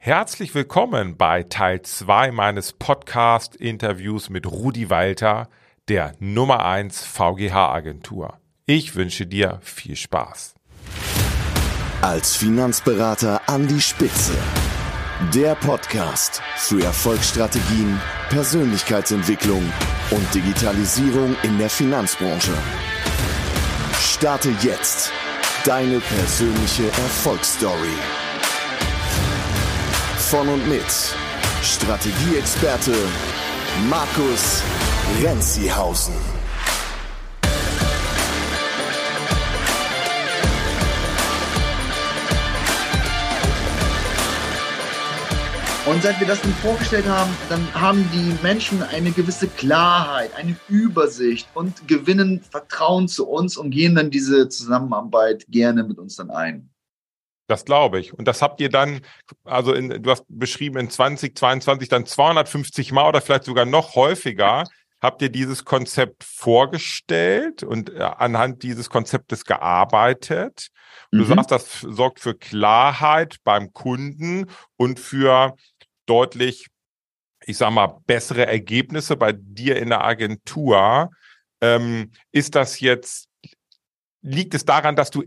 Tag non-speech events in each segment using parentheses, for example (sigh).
Herzlich willkommen bei Teil 2 meines Podcast-Interviews mit Rudi Walter, der Nummer 1 VGH-Agentur. Ich wünsche dir viel Spaß. Als Finanzberater an die Spitze. Der Podcast für Erfolgsstrategien, Persönlichkeitsentwicklung und Digitalisierung in der Finanzbranche. Starte jetzt deine persönliche Erfolgsstory von und mit Strategieexperte Markus Renzihausen. Und seit wir das dann vorgestellt haben, dann haben die Menschen eine gewisse Klarheit, eine Übersicht und gewinnen Vertrauen zu uns und gehen dann diese Zusammenarbeit gerne mit uns dann ein. Das glaube ich. Und das habt ihr dann, also in, du hast beschrieben, in 2022 dann 250 Mal oder vielleicht sogar noch häufiger habt ihr dieses Konzept vorgestellt und äh, anhand dieses Konzeptes gearbeitet. Du mhm. sagst, das sorgt für Klarheit beim Kunden und für deutlich, ich sag mal, bessere Ergebnisse bei dir in der Agentur. Ähm, ist das jetzt, liegt es daran, dass du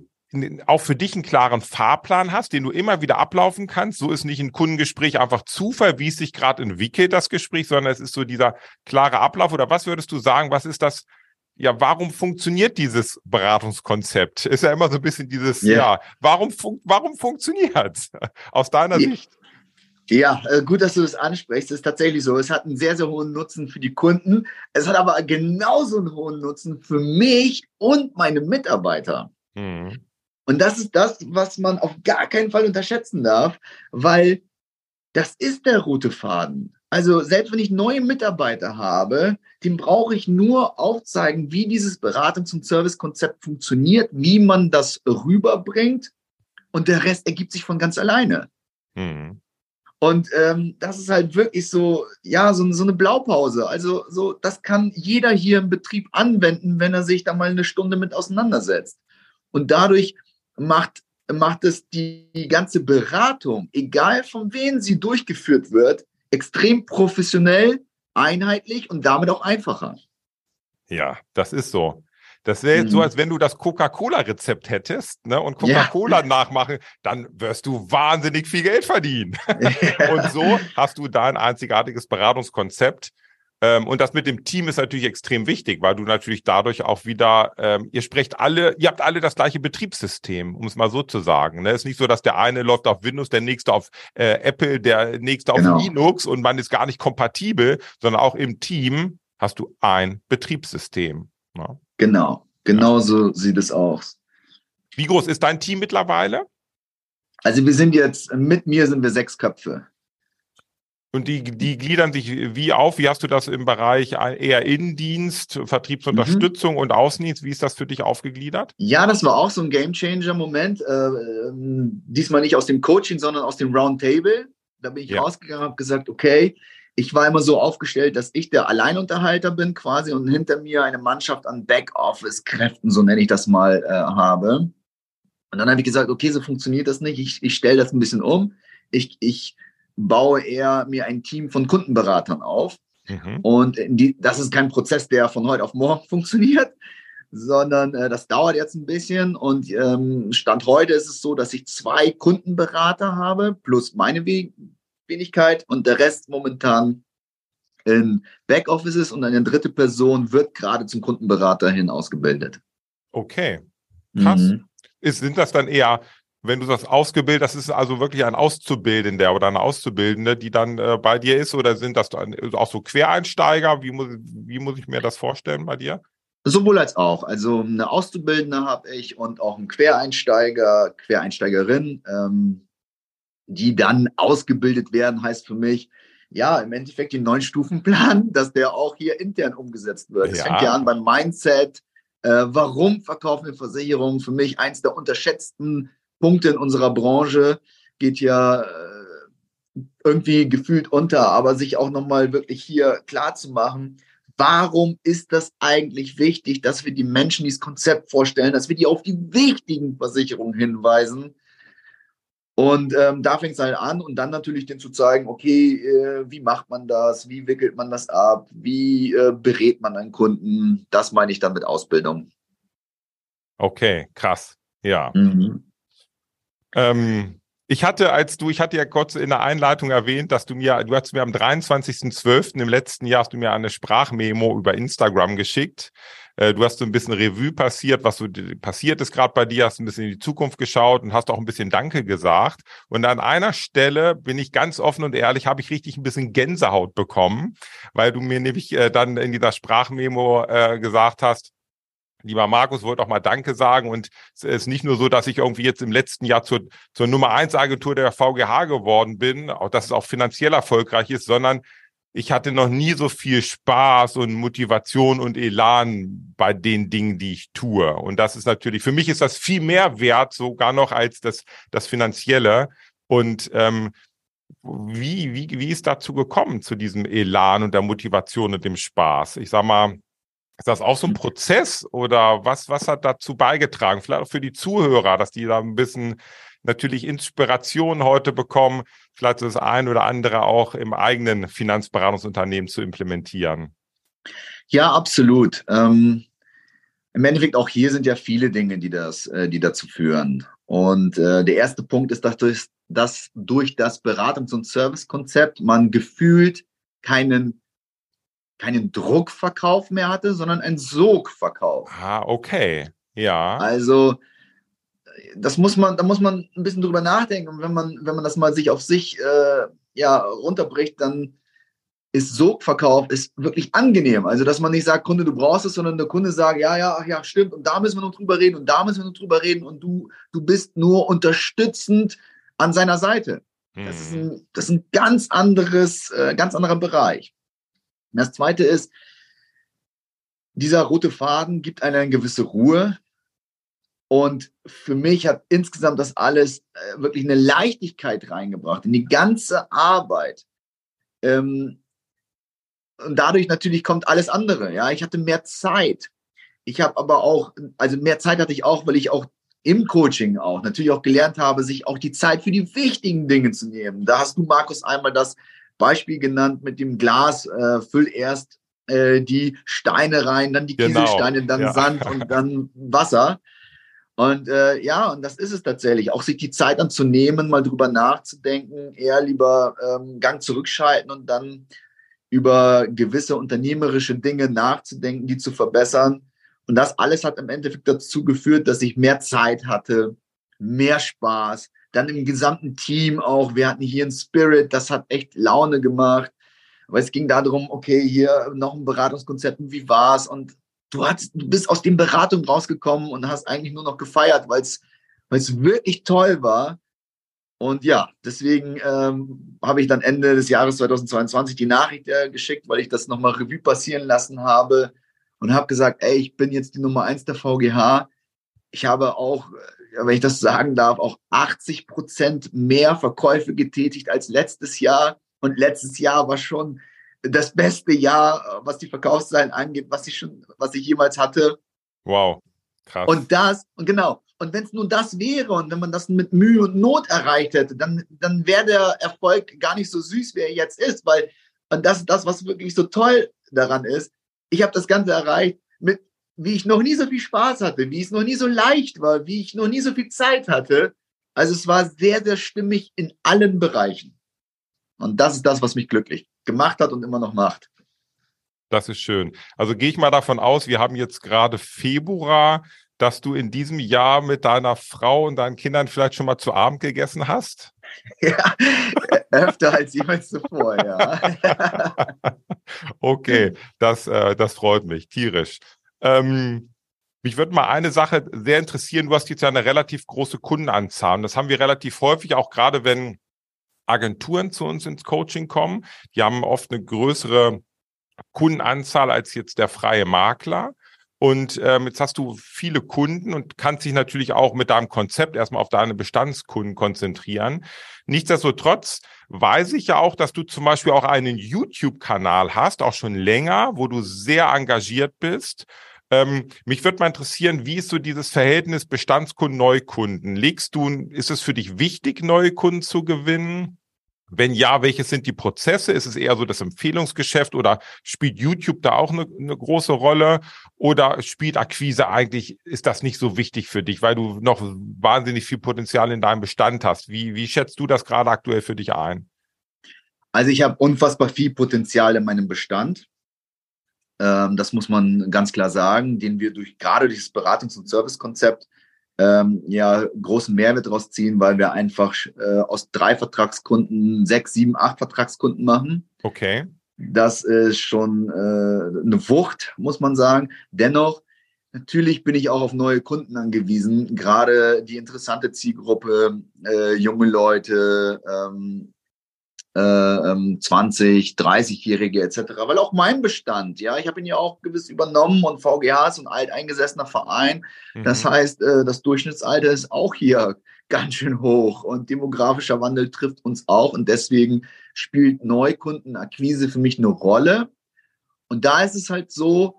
auch für dich einen klaren Fahrplan hast, den du immer wieder ablaufen kannst. So ist nicht ein Kundengespräch einfach Zufall, wie es sich gerade entwickelt, das Gespräch, sondern es ist so dieser klare Ablauf. Oder was würdest du sagen, was ist das? Ja, warum funktioniert dieses Beratungskonzept? Ist ja immer so ein bisschen dieses, yeah. ja, warum, fun warum funktioniert (laughs) aus deiner yeah. Sicht? Ja, äh, gut, dass du das ansprichst. Es ist tatsächlich so. Es hat einen sehr, sehr hohen Nutzen für die Kunden. Es hat aber genauso einen hohen Nutzen für mich und meine Mitarbeiter. Mhm. Und das ist das, was man auf gar keinen Fall unterschätzen darf, weil das ist der rote Faden. Also selbst wenn ich neue Mitarbeiter habe, dem brauche ich nur aufzeigen, wie dieses Beratungs- und Servicekonzept funktioniert, wie man das rüberbringt und der Rest ergibt sich von ganz alleine. Mhm. Und ähm, das ist halt wirklich so, ja, so, so eine Blaupause. Also so, das kann jeder hier im Betrieb anwenden, wenn er sich da mal eine Stunde mit auseinandersetzt. Und dadurch macht, macht es die, die ganze Beratung, egal von wem sie durchgeführt wird, extrem professionell, einheitlich und damit auch einfacher. Ja, das ist so. Das wäre jetzt mhm. so, als wenn du das Coca-Cola-Rezept hättest ne, und Coca-Cola ja. (laughs) nachmachen, dann wirst du wahnsinnig viel Geld verdienen. Ja. (laughs) Und so hast du da ein einzigartiges Beratungskonzept, ähm, und das mit dem Team ist natürlich extrem wichtig, weil du natürlich dadurch auch wieder, ähm, ihr sprecht alle, ihr habt alle das gleiche Betriebssystem, um es mal so zu sagen. Ne? Es ist nicht so, dass der eine läuft auf Windows, der nächste auf äh, Apple, der nächste genau. auf Linux und man ist gar nicht kompatibel, sondern auch im Team hast du ein Betriebssystem. Ne? Genau, genau ja. so sieht es aus. Wie groß ist dein Team mittlerweile? Also wir sind jetzt, mit mir sind wir sechs Köpfe. Und die, die gliedern sich wie auf? Wie hast du das im Bereich eher Innendienst, Vertriebsunterstützung mhm. und Außendienst? Wie ist das für dich aufgegliedert? Ja, das war auch so ein Gamechanger-Moment. Äh, ähm, diesmal nicht aus dem Coaching, sondern aus dem Roundtable. Da bin ich ja. rausgegangen und habe gesagt, okay, ich war immer so aufgestellt, dass ich der Alleinunterhalter bin quasi und hinter mir eine Mannschaft an Backoffice-Kräften, so nenne ich das mal, äh, habe. Und dann habe ich gesagt, okay, so funktioniert das nicht. Ich, ich stelle das ein bisschen um. Ich, ich baue eher mir ein Team von Kundenberatern auf. Mhm. Und die, das ist kein Prozess, der von heute auf morgen (laughs) funktioniert, sondern äh, das dauert jetzt ein bisschen. Und ähm, Stand heute ist es so, dass ich zwei Kundenberater habe, plus meine We Wenigkeit und der Rest momentan in Backoffices und eine dritte Person wird gerade zum Kundenberater hin ausgebildet. Okay. Krass. Mhm. Ist, sind das dann eher wenn du das ausgebildet, das ist also wirklich ein Auszubildender oder eine Auszubildende, die dann äh, bei dir ist, oder sind das dann auch so Quereinsteiger? Wie muss, wie muss ich mir das vorstellen bei dir? Sowohl als auch. Also eine Auszubildende habe ich und auch einen Quereinsteiger, Quereinsteigerin, ähm, die dann ausgebildet werden, heißt für mich, ja, im Endeffekt den neuen Stufenplan, (laughs) dass der auch hier intern umgesetzt wird. Es ja. fängt ja an beim Mindset. Äh, warum verkaufen wir Versicherungen? Für mich eins der unterschätzten Punkte in unserer Branche geht ja äh, irgendwie gefühlt unter, aber sich auch nochmal wirklich hier klar zu machen, warum ist das eigentlich wichtig, dass wir die Menschen dieses Konzept vorstellen, dass wir die auf die wichtigen Versicherungen hinweisen Und ähm, da fängt es halt an und dann natürlich den zu zeigen, okay, äh, wie macht man das, wie wickelt man das ab, wie äh, berät man einen Kunden, das meine ich dann mit Ausbildung. Okay, krass, ja. Mhm. Ähm, ich hatte, als du, ich hatte ja kurz in der Einleitung erwähnt, dass du mir, du hast mir am 23.12. im letzten Jahr hast du mir eine Sprachmemo über Instagram geschickt. Äh, du hast so ein bisschen Revue passiert, was so passiert ist gerade bei dir, hast ein bisschen in die Zukunft geschaut und hast auch ein bisschen Danke gesagt. Und an einer Stelle bin ich ganz offen und ehrlich, habe ich richtig ein bisschen Gänsehaut bekommen, weil du mir nämlich äh, dann in dieser Sprachmemo äh, gesagt hast, Lieber Markus, wollte auch mal Danke sagen. Und es ist nicht nur so, dass ich irgendwie jetzt im letzten Jahr zur, zur Nummer eins Agentur der VGH geworden bin, auch dass es auch finanziell erfolgreich ist, sondern ich hatte noch nie so viel Spaß und Motivation und Elan bei den Dingen, die ich tue. Und das ist natürlich, für mich ist das viel mehr wert, sogar noch als das, das Finanzielle. Und ähm, wie, wie, wie ist dazu gekommen, zu diesem Elan und der Motivation und dem Spaß? Ich sag mal, ist das auch so ein Prozess oder was, was hat dazu beigetragen? Vielleicht auch für die Zuhörer, dass die da ein bisschen natürlich Inspiration heute bekommen, vielleicht das ein oder andere auch im eigenen Finanzberatungsunternehmen zu implementieren. Ja, absolut. Ähm, Im Endeffekt auch hier sind ja viele Dinge, die das, äh, die dazu führen. Und äh, der erste Punkt ist, dass durch, dass durch das Beratungs- und Servicekonzept man gefühlt keinen keinen Druckverkauf mehr hatte, sondern einen Sogverkauf. Ah, okay. Ja. Also das muss man, da muss man ein bisschen drüber nachdenken. Und wenn man, wenn man das mal sich auf sich äh, ja, runterbricht, dann ist Sogverkauf ist wirklich angenehm. Also, dass man nicht sagt, Kunde, du brauchst es, sondern der Kunde sagt, ja, ja, ach ja, stimmt, und da müssen wir noch drüber reden und da müssen wir noch drüber reden und du, du bist nur unterstützend an seiner Seite. Hm. Das, ist ein, das ist ein ganz anderes, äh, ganz anderer Bereich. Das Zweite ist, dieser rote Faden gibt eine gewisse Ruhe. Und für mich hat insgesamt das alles äh, wirklich eine Leichtigkeit reingebracht in die ganze Arbeit. Ähm, und dadurch natürlich kommt alles andere. Ja, ich hatte mehr Zeit. Ich habe aber auch, also mehr Zeit hatte ich auch, weil ich auch im Coaching auch natürlich auch gelernt habe, sich auch die Zeit für die wichtigen Dinge zu nehmen. Da hast du, Markus, einmal das Beispiel genannt mit dem Glas, äh, füll erst äh, die Steine rein, dann die genau. Kieselsteine, dann ja. Sand und (laughs) dann Wasser. Und äh, ja, und das ist es tatsächlich. Auch sich die Zeit dann zu nehmen, mal drüber nachzudenken, eher lieber ähm, Gang zurückschalten und dann über gewisse unternehmerische Dinge nachzudenken, die zu verbessern. Und das alles hat im Endeffekt dazu geführt, dass ich mehr Zeit hatte, mehr Spaß, dann im gesamten Team auch. Wir hatten hier einen Spirit, das hat echt Laune gemacht. Aber es ging darum, okay, hier noch ein Beratungskonzept, wie war's? Und du, hast, du bist aus den Beratungen rausgekommen und hast eigentlich nur noch gefeiert, weil es wirklich toll war. Und ja, deswegen ähm, habe ich dann Ende des Jahres 2022 die Nachricht äh, geschickt, weil ich das nochmal Revue passieren lassen habe und habe gesagt, ey, ich bin jetzt die Nummer eins der VGH. Ich habe auch wenn ich das sagen darf, auch 80 Prozent mehr Verkäufe getätigt als letztes Jahr. Und letztes Jahr war schon das beste Jahr, was die Verkaufszahlen angeht, was ich schon, was ich jemals hatte. Wow, krass. Und das, und genau, und wenn es nun das wäre und wenn man das mit Mühe und Not erreicht hätte, dann, dann wäre der Erfolg gar nicht so süß, wie er jetzt ist, weil, und das ist das, was wirklich so toll daran ist. Ich habe das Ganze erreicht mit wie ich noch nie so viel Spaß hatte, wie es noch nie so leicht war, wie ich noch nie so viel Zeit hatte. Also es war sehr, sehr stimmig in allen Bereichen. Und das ist das, was mich glücklich gemacht hat und immer noch macht. Das ist schön. Also gehe ich mal davon aus, wir haben jetzt gerade Februar, dass du in diesem Jahr mit deiner Frau und deinen Kindern vielleicht schon mal zu Abend gegessen hast? (laughs) Ja, öfter als jemals zuvor, ja. (laughs) okay, das, äh, das freut mich tierisch. Ähm, mich würde mal eine Sache sehr interessieren. Du hast jetzt ja eine relativ große Kundenanzahl. Und das haben wir relativ häufig, auch gerade wenn Agenturen zu uns ins Coaching kommen. Die haben oft eine größere Kundenanzahl als jetzt der freie Makler. Und ähm, jetzt hast du viele Kunden und kannst dich natürlich auch mit deinem Konzept erstmal auf deine Bestandskunden konzentrieren. Nichtsdestotrotz weiß ich ja auch, dass du zum Beispiel auch einen YouTube-Kanal hast, auch schon länger, wo du sehr engagiert bist Ähm, mich würde mal interessieren, wie ist so dieses Verhältnis Bestandskunden, Neukunden? Legst du, ist es für dich wichtig, neue Kunden zu gewinnen? Wenn ja, welche sind die Prozesse? Ist es eher so das Empfehlungsgeschäft oder spielt YouTube da auch eine, eine, große Rolle? Oder spielt Akquise eigentlich, ist das nicht so wichtig für dich, weil du noch wahnsinnig viel Potenzial in deinem Bestand hast? Wie, wie schätzt du das gerade aktuell für dich ein? Also ich habe unfassbar viel Potenzial in meinem Bestand. Ähm, das muss man ganz klar sagen, den wir durch gerade dieses Beratungs- und Servicekonzept ähm, ja großen Mehrwert daraus ziehen, weil wir einfach äh, aus drei Vertragskunden sechs, sieben, acht Vertragskunden machen. Okay. Das ist schon äh, eine Wucht, muss man sagen. Dennoch, natürlich bin ich auch auf neue Kunden angewiesen, gerade die interessante Zielgruppe, äh, junge Leute, ähm, äh, 20, 30-Jährige etc. Weil auch mein Bestand, ja, ich habe ihn ja auch gewiss übernommen und VGH ist ein alteingesessener Verein. Mhm. Das heißt, äh, das Durchschnittsalter ist auch hier ganz schön hoch und demografischer Wandel trifft uns auch und deswegen spielt Neukundenakquise für mich eine Rolle. Und da ist es halt so,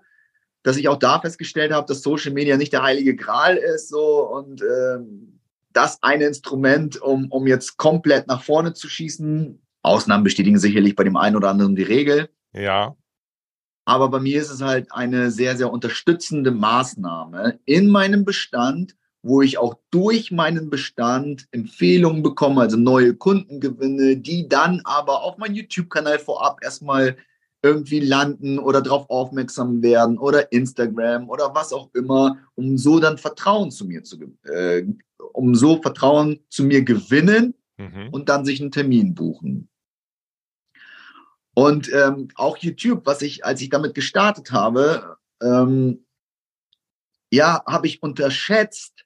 dass ich auch da festgestellt habe, dass Social Media nicht der heilige Gral ist so und ähm, das eine Instrument, um, um jetzt komplett nach vorne zu schießen, Ausnahmen bestätigen sicherlich bei dem einen oder anderen die Regel. Ja. Aber bei mir ist es halt eine sehr, sehr unterstützende Maßnahme in meinem Bestand, wo ich auch durch meinen Bestand Empfehlungen bekomme, also neue Kunden gewinne, die dann aber auf meinen YouTube-Kanal vorab erstmal irgendwie landen oder darauf aufmerksam werden oder Instagram oder was auch immer, um so dann Vertrauen zu mir zu, äh, um so Vertrauen zu mir gewinnen mhm. und dann sich einen Termin buchen. Und ähm, auch YouTube, was ich, als ich damit gestartet habe, ähm, ja, habe ich unterschätzt,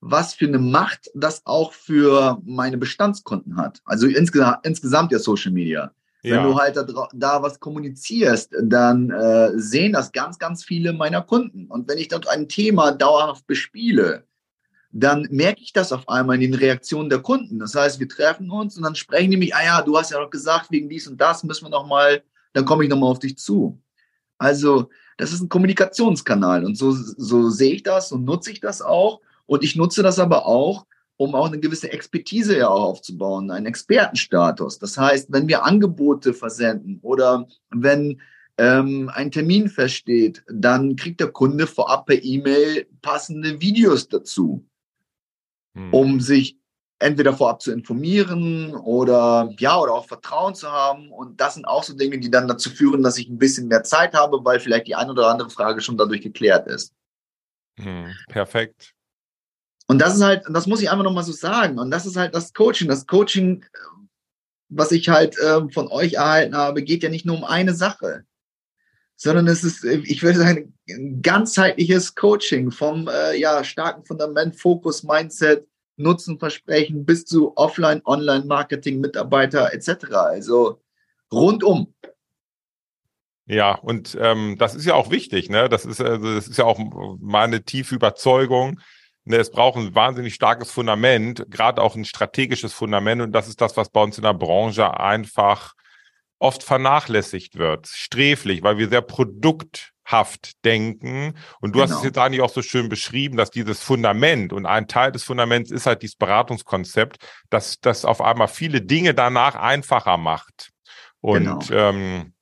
was für eine Macht das auch für meine Bestandskunden hat. Also insgesamt, insgesamt ja Social Media. Ja. Wenn du halt da, da was kommunizierst, dann äh, sehen das ganz, ganz viele meiner Kunden. Und wenn ich dort ein Thema dauerhaft bespiele, dann merke ich das auf einmal in den Reaktionen der Kunden. Das heißt, wir treffen uns und dann sprechen die mich, ah ja, du hast ja doch gesagt, wegen dies und das müssen wir noch mal, dann komme ich noch mal auf dich zu. Also, das ist ein Kommunikationskanal und so, so sehe ich das und nutze ich das auch. Und ich nutze das aber auch, um auch eine gewisse Expertise ja auch aufzubauen, einen Expertenstatus. Das heißt, wenn wir Angebote versenden oder wenn ähm, ein Termin feststeht, dann kriegt der Kunde vorab per E-Mail passende Videos dazu hm. um sich entweder vorab zu informieren oder ja, oder auch Vertrauen zu haben. Und das sind auch so Dinge, die dann dazu führen, dass ich ein bisschen mehr Zeit habe, weil vielleicht die eine oder andere Frage schon dadurch geklärt ist. Hm, perfekt. Und das ist halt, das muss ich einfach nochmal so sagen. Und das ist halt das Coaching. Das Coaching, was ich halt äh, von euch erhalten habe, geht ja nicht nur um eine Sache, sondern es ist, ich würde sagen, ein ganzheitliches Coaching vom äh, ja, starken Fundament, Fokus, Mindset, Nutzenversprechen bis zu Offline, Online, Marketing, Mitarbeiter etc. Also rundum. Ja, und ähm, das ist ja auch wichtig, ne? Das ist, also, das ist ja auch meine tiefe Überzeugung. Ne? Es braucht ein wahnsinnig starkes Fundament, gerade auch ein strategisches Fundament. Und das ist das, was bei uns in der Branche einfach oft vernachlässigt wird, sträflich, weil wir sehr produkthaft denken. Und du genau. hast es genau. jetzt eigentlich auch so schön beschrieben, dass dieses Fundament und ein Teil des Fundaments ist halt dieses Beratungskonzept, dass das auf einmal viele Dinge danach einfacher macht. Und genau. ähm,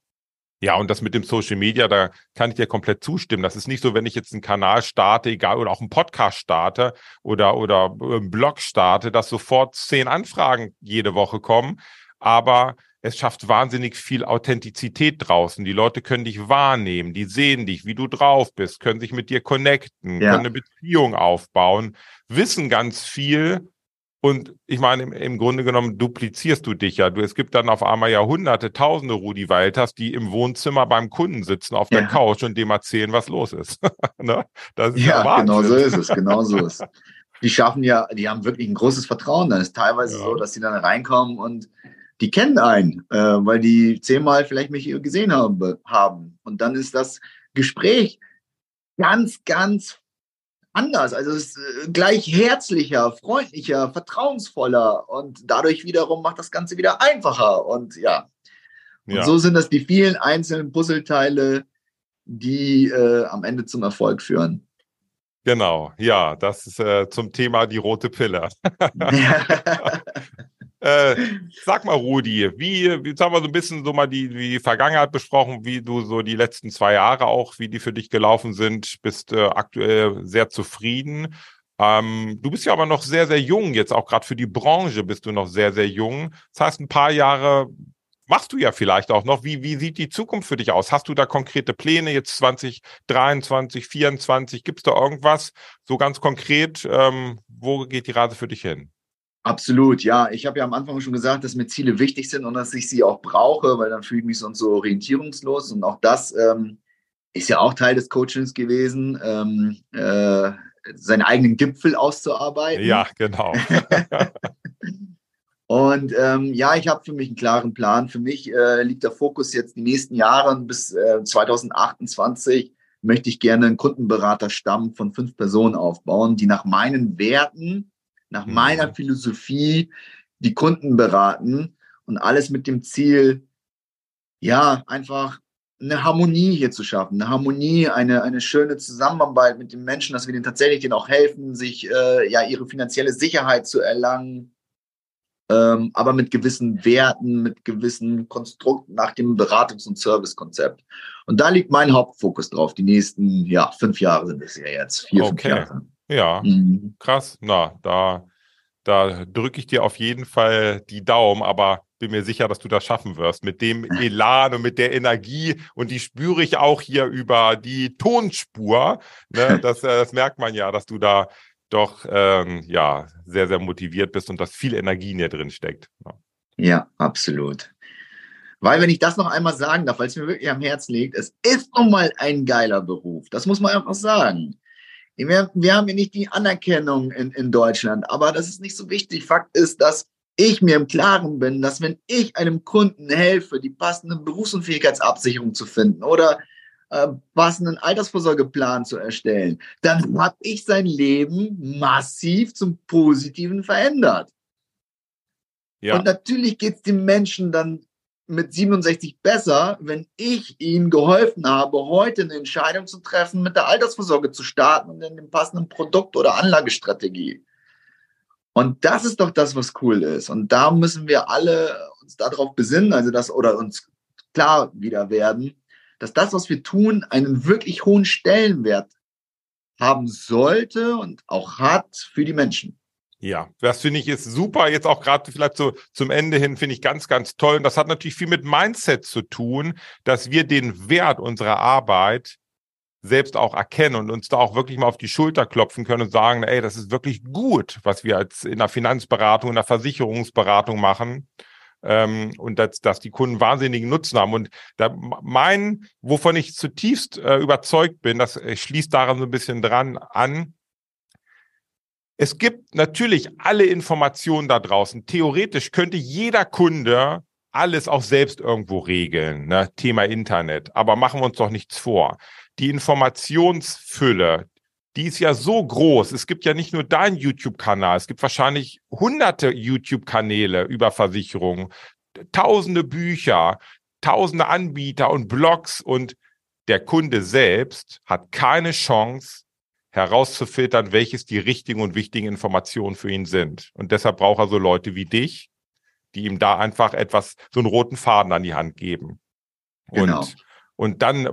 ja, und das mit dem Social Media, da kann ich dir komplett zustimmen. Das ist nicht so, wenn ich jetzt einen Kanal starte, egal, oder auch einen Podcast starte oder, oder einen Blog starte, dass sofort zehn Anfragen jede Woche kommen. Aber es schafft wahnsinnig viel Authentizität draußen. Die Leute können dich wahrnehmen, die sehen dich, wie du drauf bist, können sich mit dir connecten, ja. können eine Beziehung aufbauen, wissen ganz viel. Und ich meine, im, im, Grunde genommen duplizierst du dich ja. Du, es gibt dann auf einmal ja hunderte, tausende Rudi Walters, die im Wohnzimmer beim Kunden sitzen auf der ja. Couch und dem erzählen, was los ist. (laughs) ne? ist ja, ja genau so ist es, genau so ist es. Die schaffen ja, die haben wirklich ein großes Vertrauen. Dann ist teilweise so, dass sie dann reinkommen und die kennen einen, äh, weil die zehnmal vielleicht mich gesehen haben, haben. Und dann ist das Gespräch ganz, ganz anders. Also es ist äh, gleich herzlicher, freundlicher, vertrauensvoller und dadurch wiederum macht das Ganze wieder einfacher. Und ja, und ja. so sind das die vielen einzelnen Puzzleteile, die äh, am Ende zum Erfolg führen. Genau, ja, das ist äh, zum Thema die rote Pille. (laughs) (laughs) äh, sag mal, Rudi, wie, jetzt haben wir so ein bisschen so mal die, die Vergangenheit besprochen, wie du so die letzten zwei Jahre auch, wie die für dich gelaufen sind, bist äh, aktuell sehr zufrieden. Ähm, du bist ja aber noch sehr, sehr jung, jetzt auch gerade für die Branche bist du noch sehr, sehr jung. Das heißt, ein paar Jahre machst du ja vielleicht auch noch. Wie, wie sieht die Zukunft für dich aus? Hast du da konkrete Pläne jetzt 2023, 2024? Gibt es da irgendwas so ganz konkret? Ähm, wo geht die Reise für dich hin? Absolut, ja. Ich habe ja am Anfang schon gesagt, dass mir Ziele wichtig sind und dass ich sie auch brauche, weil dann fühle ich mich sonst so orientierungslos. Und auch das ähm, ist ja auch Teil des Coachings gewesen, ähm, äh, seinen eigenen Gipfel auszuarbeiten. Ja, genau. (laughs) Und ähm, ja, ich habe für mich einen klaren Plan. Für mich äh, liegt der Fokus jetzt die nächsten Jahre bis äh, 2028 möchte ich gerne einen Kundenberaterstamm von fünf Personen aufbauen, die nach meinen Werten, nach mhm. meiner Philosophie die Kunden beraten und alles mit dem Ziel, ja, einfach eine Harmonie hier zu schaffen, eine Harmonie, eine, eine schöne Zusammenarbeit mit den Menschen, dass wir denen tatsächlich denen auch helfen, sich äh, ja ihre finanzielle Sicherheit zu erlangen, ähm, aber mit gewissen Werten, mit gewissen Konstrukten nach dem Beratungs- und Servicekonzept. Und da liegt mein Hauptfokus drauf. Die nächsten, ja, fünf Jahre sind es ja jetzt, vier, okay. fünf Jahre. Ja, mhm. krass. Na, da, da drücke ich dir auf jeden Fall die Daumen, aber bin mir sicher, dass du das schaffen wirst mit dem Elan und mit der Energie und die spüre ich auch hier über die Tonspur. Ne? (laughs) Das, äh, das merkt man ja, dass du da doch ähm, ja sehr, sehr motiviert bist und dass viel Energie in dir drin steckt. Ja. ja, absolut. Weil, wenn ich das noch einmal sagen darf, weil es mir wirklich am Herzen liegt, es ist nun mal ein geiler Beruf. Das muss man einfach sagen. Wir, wir haben ja nicht die Anerkennung in, in Deutschland, aber das ist nicht so wichtig. Fakt ist, dass ich mir im Klaren bin, dass wenn ich einem Kunden helfe, die passende Berufsunfähigkeitsabsicherung zu finden oder äh, passenden Altersvorsorgeplan zu erstellen, dann habe ich sein Leben massiv zum Positiven verändert. Ja. Und natürlich geht es dem Menschen dann mit 67 besser, wenn ich ihnen geholfen habe, heute eine Entscheidung zu treffen, mit der Altersvorsorge zu starten und in dem passenden Produkt oder Anlagestrategie. Und das ist doch das, was cool ist. Und da müssen wir alle uns darauf besinnen, also das oder uns klar wieder werden, dass das, was wir tun, einen wirklich hohen Stellenwert haben sollte und auch hat für die Menschen. Ja, das finde ich ist super. Jetzt auch gerade vielleicht so zum Ende hin finde ich ganz, ganz toll. Und das hat natürlich viel mit Mindset zu tun, dass wir den Wert unserer Arbeit selbst auch erkennen und uns da auch wirklich mal auf die Schulter klopfen können und sagen, ey, das ist wirklich gut, was wir als in der Finanzberatung, in der Versicherungsberatung machen ähm, und dass, dass die Kunden wahnsinnigen Nutzen haben. Und da mein, wovon ich zutiefst äh, überzeugt bin, das äh, schließt daran so ein bisschen dran an, es gibt natürlich alle Informationen da draußen. Theoretisch könnte jeder Kunde alles auch selbst irgendwo regeln, ne? Thema Internet. Aber machen wir uns doch nichts vor. Die Informationsfülle, die ist ja so groß. Es gibt ja nicht nur deinen YouTube-Kanal, es gibt wahrscheinlich hunderte YouTube-Kanäle über Versicherungen, tausende Bücher, tausende Anbieter und Blogs und der Kunde selbst hat keine Chance herauszufiltern, welches die richtigen und wichtigen Informationen für ihn sind. Und deshalb braucht er so Leute wie dich, die ihm da einfach etwas, so einen roten Faden an die Hand geben. Genau. Und und dann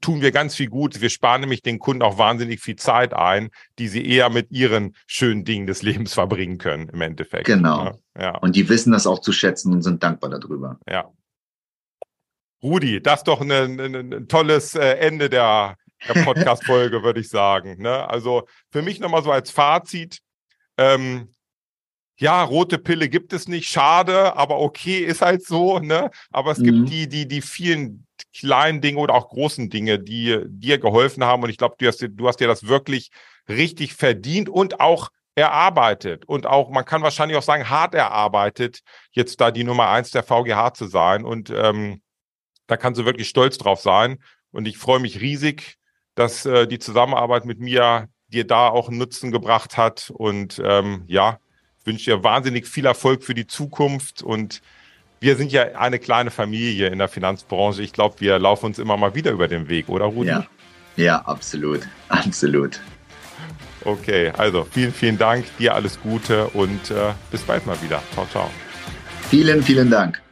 tun wir ganz viel gut. Wir sparen nämlich den Kunden auch wahnsinnig viel Zeit ein, die sie eher mit ihren schönen Dingen des Lebens (laughs) verbringen können, im Endeffekt. Genau. Ja. Und die wissen das auch zu schätzen und sind dankbar darüber. Ja. Rudi, das ist doch ein, ein, ein tolles äh, Ende der, der Podcast-Folge, würde ich sagen. Ne? Also für mich nochmal so als Fazit. Ähm, ja, rote Pille gibt es nicht, schade, aber okay, ist halt so, ne? Aber es mhm. gibt die, die, die vielen kleinen Dinge oder auch großen Dinge, die dir geholfen haben. Und ich glaube, du hast, du hast dir das wirklich richtig verdient und auch erarbeitet und auch, man kann wahrscheinlich auch sagen, hart erarbeitet, jetzt da die Nummer eins der VGH zu sein. Und ähm, da kannst du wirklich stolz drauf sein. Und ich freue mich riesig, dass äh, die Zusammenarbeit mit mir dir da auch einen Nutzen gebracht hat. Und ähm, ja, wünsche dir wahnsinnig viel Erfolg für die Zukunft und wir sind ja eine kleine Familie in der Finanzbranche. Ich glaube, wir laufen uns immer mal wieder über den Weg, oder Rudi? Ja, ja absolut. (laughs) Absolut. Okay, also vielen, vielen Dank, dir alles Gute und äh, bis bald mal wieder. Ciao, ciao. Vielen, vielen Dank.